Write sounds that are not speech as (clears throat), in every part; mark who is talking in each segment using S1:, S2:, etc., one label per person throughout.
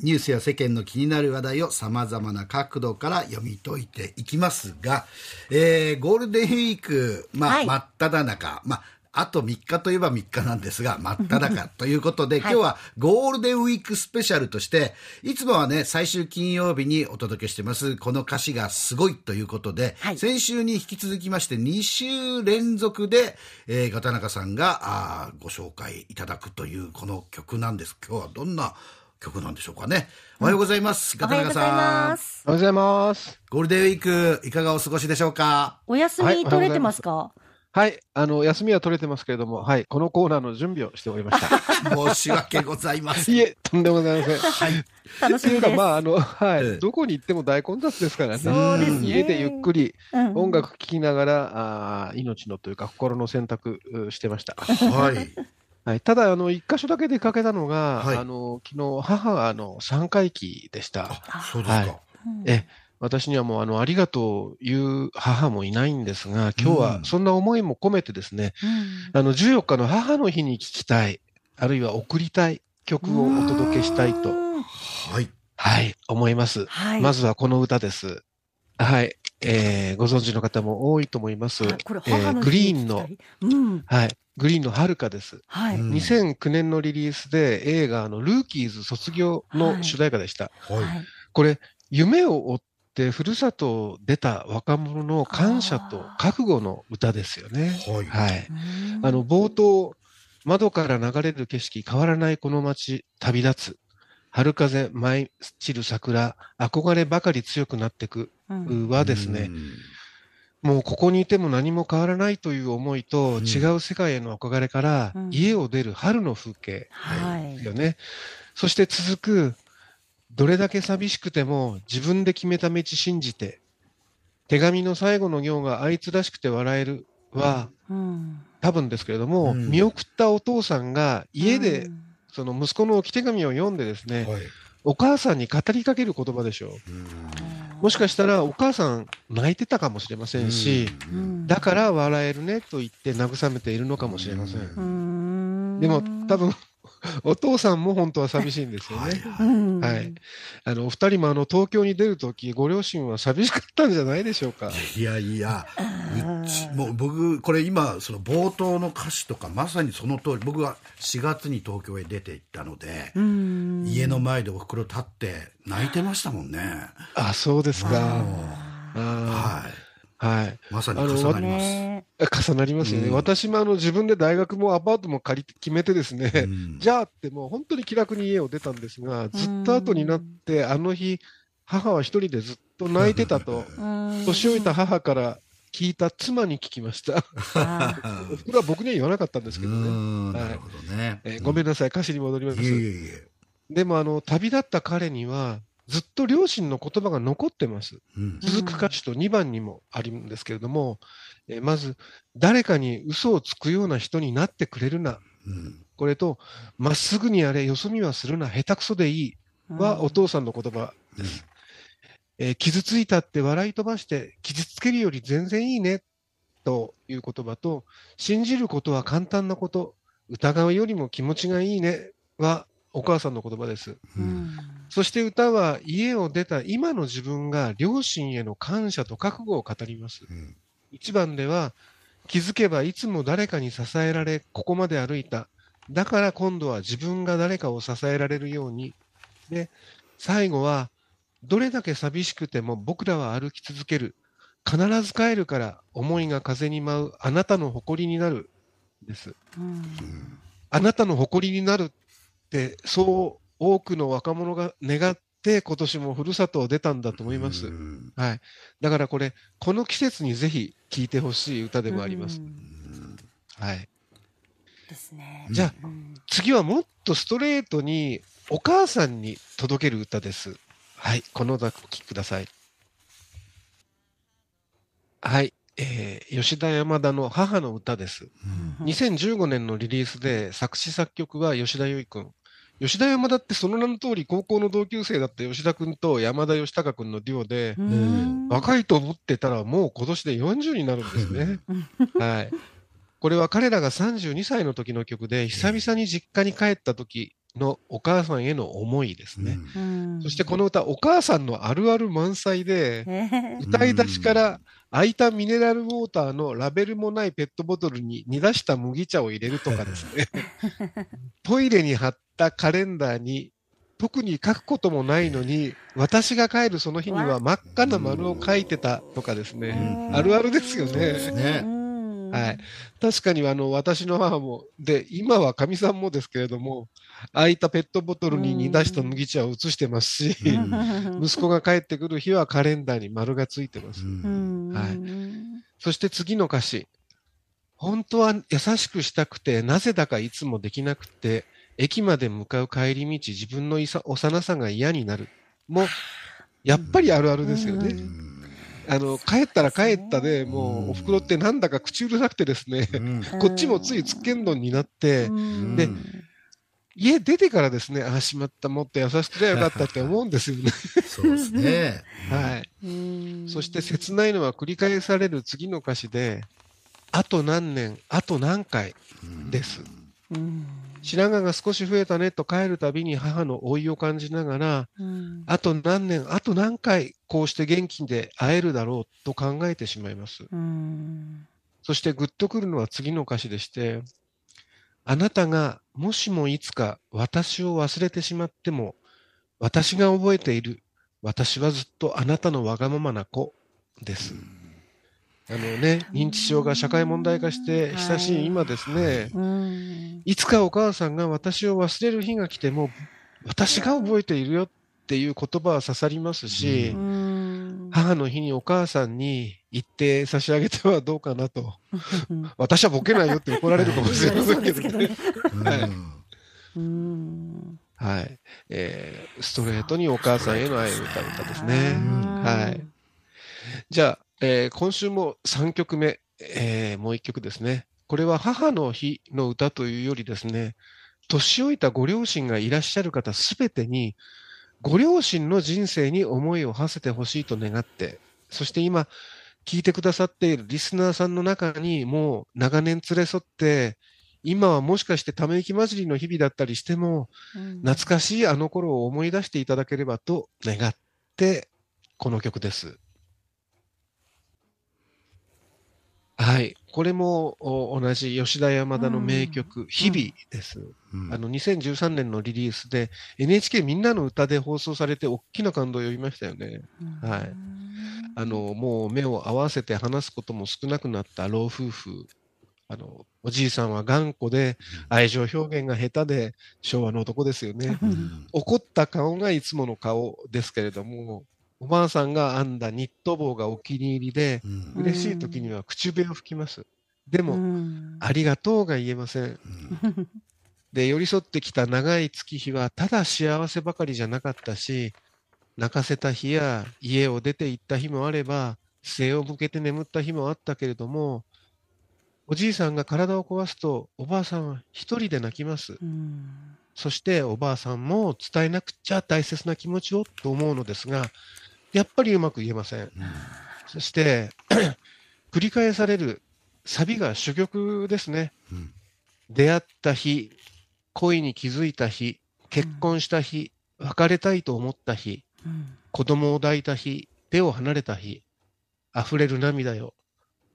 S1: ニュースや世間の気になる話題を様々な角度から読み解いていきますが、えー、ゴールデンウィーク、まあ、
S2: はい。
S1: 真っ只中、まあ、あと3日といえば3日なんですが、真っ只中ということで、今日はゴールデンウィークスペシャルとして、いつもはね、最終金曜日にお届けしてます、この歌詞がすごいということで、
S2: はい。
S1: 先週に引き続きまして、2週連続で、えー、片中さんがあーご紹介いただくというこの曲なんです。今日はどんな曲なんでしょうかね。おはようございます、
S2: おはようござい
S1: さん
S2: ま。す。
S3: おはようございます。
S1: ゴールデンウィーク、いかがお過ごしでしょうか？
S2: お休
S3: はい
S2: み取れてますか、
S3: はい、あの、休みは取れてますけれども、はい、このコーナーの準備をしておりました。(laughs)
S1: 申し訳ございません。
S3: いえ、とんでもございません。
S1: はい。
S2: 楽しみです。
S3: っていうか、まあ、あの、はい、
S1: ええ
S3: どこに行っても大混雑ですからね。
S2: そうですね
S3: 家でゆっくり
S2: うん
S3: 音楽聴きながら、あー命のというか、心の選択うしてました。
S1: はい。
S3: はい、ただ、あの、一箇所だけ出かけたのが、
S1: はい
S3: あの、昨日、母が、あの、3回忌でした。
S1: あ、そうですか。
S3: はいえ私にはもう、あの、ありがとう言う母もいないんですが、今日はそんな思いも込めてですね、
S2: うん
S3: あの、14日の母の日に聴きたい、あるいは送りたい曲をお届けしたいと、
S2: うん
S1: はい。
S3: はい、思います。
S2: はい。
S3: まずはこの歌です。はい、えー、ご存知の方も多いと思います。
S2: あこれ
S3: えー
S2: 母の日
S3: グリーンの
S2: うん。
S3: はい、グリーンの遥かです。
S2: はい。
S1: うん
S3: 2009年のリリースで映画あのルーキーズ卒業の主題歌でした。
S1: はい。
S2: はい
S3: これ、夢を追ってふるさとを出た若者の感謝と覚悟の歌ですよね。
S1: はい。
S3: はい。
S2: うん
S3: あの、冒頭、窓から流れる景色、変わらないこの街、旅立つ。春風舞い散る桜、憧ればかり強くなってく
S2: うん
S3: はですね
S1: う、ん
S3: もうここにいても何も変わらないという思いと、
S1: うん。
S3: 違う世界への憧れから
S2: うん、
S3: 家を出る春の風景
S2: はい。
S3: ですよね。そして続く、どれだけ寂しくても自分で決めた道信じて、手紙の最後の行があいつらしくて笑えるは、
S2: うん。
S3: 多分ですけれども、
S1: うん。
S3: 見送ったお父さんが家で
S2: うん。
S3: その息子の置き手紙を読んでですね、
S1: はい。
S3: お母さんに語りかける言葉でしょう。もしかしたらお母さん泣いてたかもしれませんし、
S2: うん
S3: だから笑えるねと言って慰めているのかもしれません。
S2: うん
S3: でも多分 (laughs) お父さんも本当は寂しいんですよ
S1: はい
S3: ね。
S2: うん
S3: はい。あの、お二人もあの、東京に出るとき、ご両親は寂しかったんじゃないでしょうか。
S1: いやいや、うち、もう僕、これ今、その冒頭の歌詞とか、まさにその通り、僕は4月に東京へ出て行ったので、
S2: うん
S1: 家の前でお袋立って泣いてましたもんね。
S3: あ、そうですか。あ
S1: はい。
S3: ーはい。
S1: まさに重なります。
S2: ね
S3: 重なりますよね。
S1: うん
S3: 私もあの、自分で大学もアパートも借りて決めてですね、
S1: うん
S3: じゃあってもう本当に気楽に家を出たんですが、ずっと後になって、あの日、母は一人でずっと泣いてたと、
S2: うん
S3: 年老いた母から聞いた妻に聞きました。
S2: あ (laughs)
S3: おふくろは僕には言わなかったんですけどね。
S1: うん
S3: はい
S1: なるほどね。
S3: えーごめんなさい、歌詞に戻ります。
S1: いえいえいえ。
S3: でも、あの、旅立った彼には、ずっと両親の言葉が残ってます。
S1: うん
S3: 続く歌詞と2番にもあるんですけれども、えーまず、誰かに嘘をつくような人になってくれるな。
S1: うん
S3: これと、まっすぐにやれ、よそ見はするな、下手くそでいいはお父さんの言葉です。えー傷ついたって笑い飛ばして、傷つけるより全然いいね、という言葉と、信じることは簡単なこと、疑うよりも気持ちがいいね、はお母さんの言葉です。
S1: う
S2: うんん
S3: そして歌は家を出た今の自分が両親への感謝と覚悟を語ります。
S1: うん
S3: 一番では気づけばいつも誰かに支えられここまで歩いた。だから今度は自分が誰かを支えられるように。で、最後はどれだけ寂しくても僕らは歩き続ける。必ず帰るから思いが風に舞うあなたの誇りになる。です。
S2: うん
S3: あなたの誇りになるって、そう多くの若者が願って、今年もふるさとを出たんだと思います。
S1: うん
S3: はい。だからこれ、この季節にぜひ聴いてほしい歌でもありますはい。
S2: ですね。
S3: じゃあ、
S2: うん
S3: 次はもっとストレートにお母さんに届ける歌です。はい。この歌お聴きください。はい。えー吉田山田の母の歌です。
S1: うん
S3: 2015年のリリースで作詞作曲は吉田優衣君。吉田山田ってその名の通り高校の同級生だった吉田君と山田義孝君のデュオで、
S2: うん
S3: 若いと思ってたらもう今年で40になるんですね。(laughs) はい。これは彼らが32歳の時の曲で、久々に実家に帰った時のお母さんへの思いですね。
S2: うん
S3: そしてこの歌、お母さんのあるある満載で、
S2: え
S3: 歌い出しから空いたミネラルウォーターのラベルもないペットボトルに煮出した麦茶を入れるとかですね。(laughs) トイレに貼ったカレンダーに特に書くこともないのに、私が帰るその日には真っ赤な丸を書いてたとかですね。
S2: うん
S3: あるあるですよ
S1: そうです
S3: ね。はい。確かにあの、私の母も、で、今はかみさんもですけれども、空いたペットボトルに煮出した麦茶を移してますし、
S1: うん
S3: 息子が帰ってくる日はカレンダーに丸がついてます。
S2: うん
S3: はいそして次の歌詞。本当は優しくしたくて、なぜだかいつもできなくて、駅まで向かう帰り道、自分のいさ幼さが嫌になる。もう、やっぱりあるあるですよね。
S2: うん
S3: あの、帰ったら帰ったで、もう、お袋ってなんだか口うるさくてですね、
S1: うん
S3: こっちもついつっけんどんになって、
S2: うん
S3: で家出てからですね、ああ、しまった、もっと優しくりゃよかったって思うんですよね。
S1: そうですね。(laughs)
S3: はい。
S2: うん
S3: そして切ないのは繰り返される次の歌詞で、あと何年、あと何回です。
S2: うん
S3: 白髪が少し増えたねと帰るたびに母の老いを感じながら、
S2: うん
S3: あと何年、あと何回こうして元気で会えるだろうと考えてしまいます。
S2: うん
S3: そしてグッとくるのは次の歌詞でして、あなたがもしもいつか私を忘れてしまっても、私が覚えている。私はずっとあなたのわがままな子です。あのね、認知症が社会問題化して親しい今ですね、
S2: うん
S3: いつかお母さんが私を忘れる日が来ても、私が覚えているよっていう言葉は刺さりますし、
S2: うん
S3: 母の日にお母さんに言って差し上げてはどうかなと。
S2: う (laughs) ん
S3: 私はボケないよって怒られるかもしれませ
S2: んで
S3: けどね。はい。えーストレートにお母さんへの愛を歌う歌ですね。
S2: うん
S3: はい。じゃあ、えー今週も3曲目、えーもう1曲ですね。これは母の日の歌というよりですね、年老いたご両親がいらっしゃる方すべてに、ご両親の人生に思いを馳せてほしいと願って、そして今、聞いてくださっているリスナーさんの中にもう長年連れ添って、今はもしかしてため息混じりの日々だったりしても、懐かしいあの頃を思い出していただければと願って、この曲です。はい。これもお同じ吉田山田の名曲、日々です。
S1: うん
S3: あの、2013年のリリースで NHK みんなの歌で放送されて大きな感動を呼びましたよね。はいあの、もう目を合わせて話すことも少なくなった老夫婦。あの、おじいさんは頑固で愛情表現が下手で昭和の男ですよね。
S1: うん
S3: 怒った顔がいつもの顔ですけれども、おばあさんが編んだニット帽がお気に入りで、
S1: うん
S2: うん
S3: 嬉しい時には口笛を吹きます。でも、
S2: うん
S3: ありがとうが言えません。で、寄り添ってきた長い月日は、ただ幸せばかりじゃなかったし、泣かせた日や家を出て行った日もあれば、背を向けて眠った日もあったけれども、おじいさんが体を壊すと、おばあさんは一人で泣きます。
S2: うん
S3: そしておばあさんも伝えなくちゃ大切な気持ちをと思うのですが、やっぱりうまく言えません。そして、(clears throat) 繰り返されるサビが主曲ですね。
S1: うん
S3: 出会った日、恋に気づいた日、結婚した日、別れたいと思った日、
S2: うん
S3: 子供を抱いた日、手を離れた日、溢れる涙よ。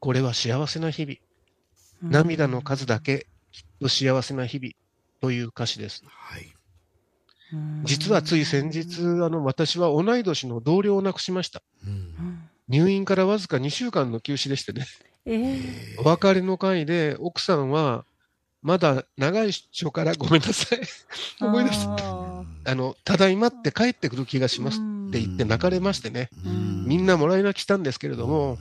S3: これは幸せな日々。涙の数だけ、きっと幸せな日々。という歌詞です。
S1: はい。
S2: うん
S3: 実はつい先日、あの、私は同い年の同僚を亡くしました。入院からわずか2週間の休止でしてね。
S2: ええ
S3: お別れの会で、奥さんは、まだ長い出張からごめんなさい。(laughs) 思い出した。
S2: あ
S3: あの、ただいまって帰ってくる気がします
S2: ー
S3: って言って泣かれましてね。
S2: うん
S3: みんなもらい泣きしたんですけれども、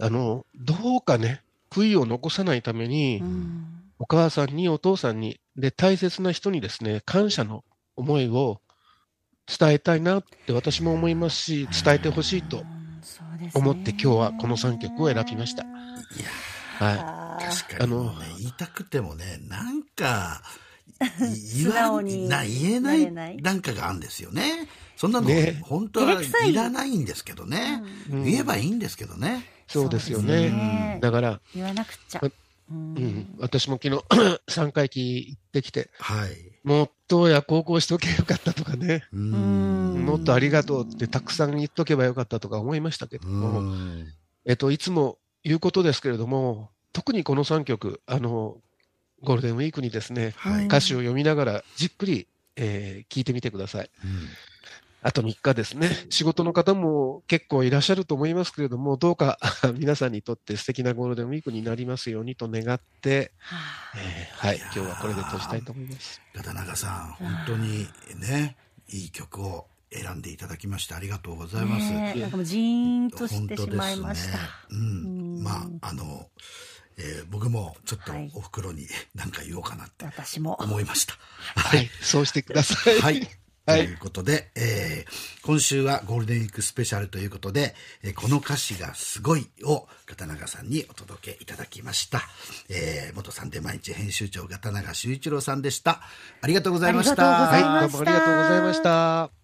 S3: あの、どうかね、悔いを残さないために
S2: う、ん
S3: お母さんにお父さんに、で、大切な人にですね、感謝の思いを伝えたいなって私も思いますし、伝えてほしいと思って今日はこの3曲を選びました。
S1: いや
S3: は
S2: あー
S1: 確かにね
S3: あの
S1: 言いたくてもねなんか (laughs) 言わ
S2: 直に
S1: な言えない
S2: な
S1: んかがあるんですよね。そんなの、
S3: ね。
S1: 本当は
S2: い。
S1: いらないんですけどね、
S3: い。うん。
S1: 言えばいいんですけどね。
S3: そうですよ。ね。だから、
S2: 言わなくちゃ
S3: う。
S2: うん
S3: うん、私も昨日 (clears throat) 3回忌行ってきて、
S1: はい
S3: もっと親孝行しとけばよかったとかね。もっとありがとうってたくさん言っとけばよかったとか思いましたけど
S1: う
S3: も、
S1: ん。
S3: えっと、いつも言うことですけれども、特にこの3曲、あの、ゴールデンウィークにですね、
S1: はい。
S3: 歌詞を読みながらじっくり、えー聞いてみてください。
S1: うん
S3: あと3日ですね。仕事の方も結構いらっしゃると思いますけれども、どうか (laughs) 皆さんにとって素敵なゴールデンウィークになりますようにと願って、
S2: はあ
S3: えーはい、今日はこれで閉じたいと思います。
S1: 片永さん、本当にね、いい曲を選んでいただきましてありがとうございます。
S2: ねえなんかもうジーンとし
S1: 本当です
S2: てしまいました。
S1: ね。うん。まあ、あの、えー僕もちょっと
S2: はい
S1: お袋に何か言おうかなって
S2: 私も。
S1: 思いました。
S3: はい、そうしてください。
S1: はい。と
S3: はい
S1: いうことで、えー今週はゴールデンウィークスペシャルということで、えーこの歌詞がすごいを片永さんにお届けいただきました。えー元サンデー毎日編集長片永修一郎さんでした。ありがとうございました。
S2: ありがとうございま
S3: はい、どうもありがとうございました。